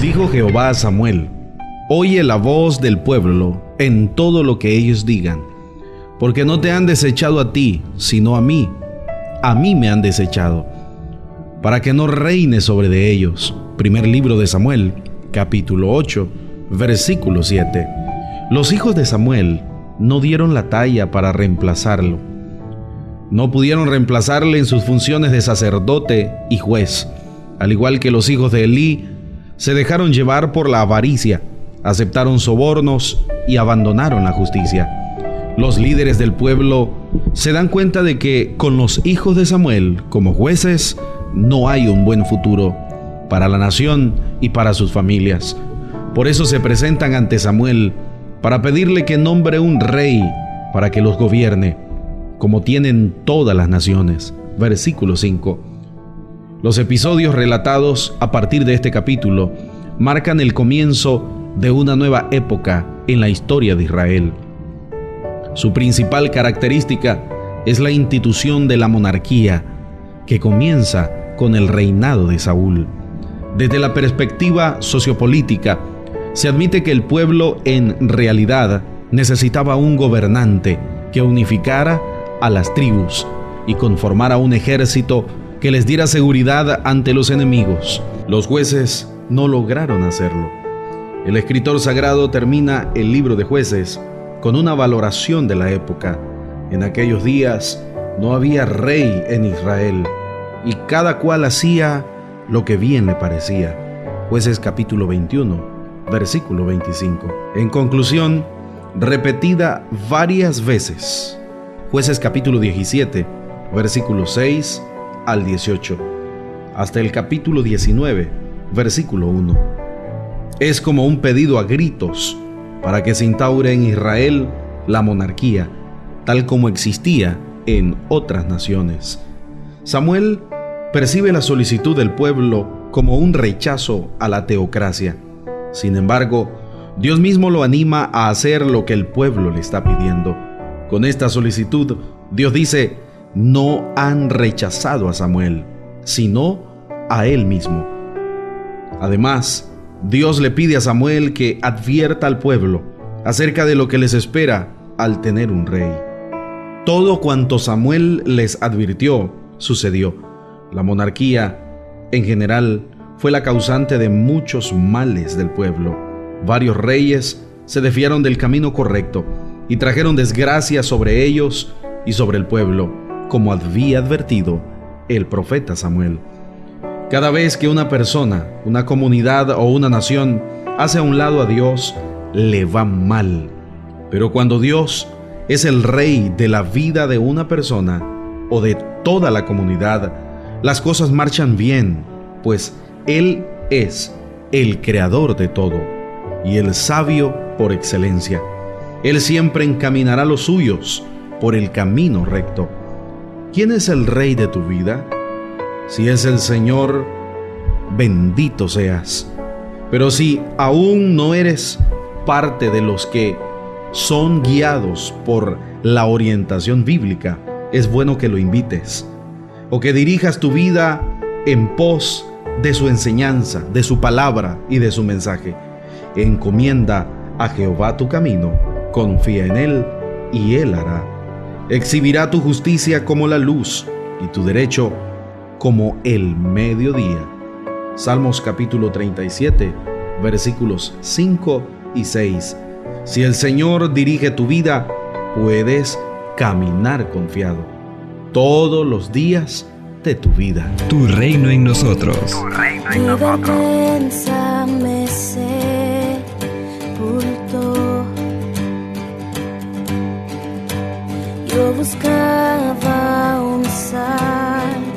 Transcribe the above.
Dijo Jehová a Samuel, Oye la voz del pueblo en todo lo que ellos digan, porque no te han desechado a ti, sino a mí. A mí me han desechado, para que no reine sobre de ellos. Primer libro de Samuel, capítulo 8, versículo 7. Los hijos de Samuel no dieron la talla para reemplazarlo. No pudieron reemplazarle en sus funciones de sacerdote y juez, al igual que los hijos de Elí, se dejaron llevar por la avaricia aceptaron sobornos y abandonaron la justicia. Los líderes del pueblo se dan cuenta de que con los hijos de Samuel como jueces no hay un buen futuro para la nación y para sus familias. Por eso se presentan ante Samuel para pedirle que nombre un rey para que los gobierne, como tienen todas las naciones. Versículo 5. Los episodios relatados a partir de este capítulo marcan el comienzo de una nueva época en la historia de Israel. Su principal característica es la institución de la monarquía, que comienza con el reinado de Saúl. Desde la perspectiva sociopolítica, se admite que el pueblo en realidad necesitaba un gobernante que unificara a las tribus y conformara un ejército que les diera seguridad ante los enemigos. Los jueces no lograron hacerlo. El escritor sagrado termina el libro de jueces con una valoración de la época. En aquellos días no había rey en Israel y cada cual hacía lo que bien le parecía. Jueces capítulo 21, versículo 25. En conclusión, repetida varias veces. Jueces capítulo 17, versículo 6 al 18, hasta el capítulo 19, versículo 1 es como un pedido a gritos para que se instaure en Israel la monarquía, tal como existía en otras naciones. Samuel percibe la solicitud del pueblo como un rechazo a la teocracia. Sin embargo, Dios mismo lo anima a hacer lo que el pueblo le está pidiendo. Con esta solicitud, Dios dice, no han rechazado a Samuel, sino a él mismo. Además, Dios le pide a Samuel que advierta al pueblo acerca de lo que les espera al tener un rey. Todo cuanto Samuel les advirtió sucedió. La monarquía, en general, fue la causante de muchos males del pueblo. Varios reyes se desviaron del camino correcto y trajeron desgracia sobre ellos y sobre el pueblo, como había advertido el profeta Samuel. Cada vez que una persona, una comunidad o una nación hace a un lado a Dios, le va mal. Pero cuando Dios es el rey de la vida de una persona o de toda la comunidad, las cosas marchan bien, pues Él es el creador de todo y el sabio por excelencia. Él siempre encaminará los suyos por el camino recto. ¿Quién es el rey de tu vida? Si es el Señor, bendito seas. Pero si aún no eres parte de los que son guiados por la orientación bíblica, es bueno que lo invites o que dirijas tu vida en pos de su enseñanza, de su palabra y de su mensaje. Encomienda a Jehová tu camino, confía en Él y Él hará. Exhibirá tu justicia como la luz y tu derecho como el mediodía. Salmos capítulo 37, versículos 5 y 6. Si el Señor dirige tu vida, puedes caminar confiado todos los días de tu vida. Tu reino en nosotros. Tu reino en nosotros. Buscaba un Salvador.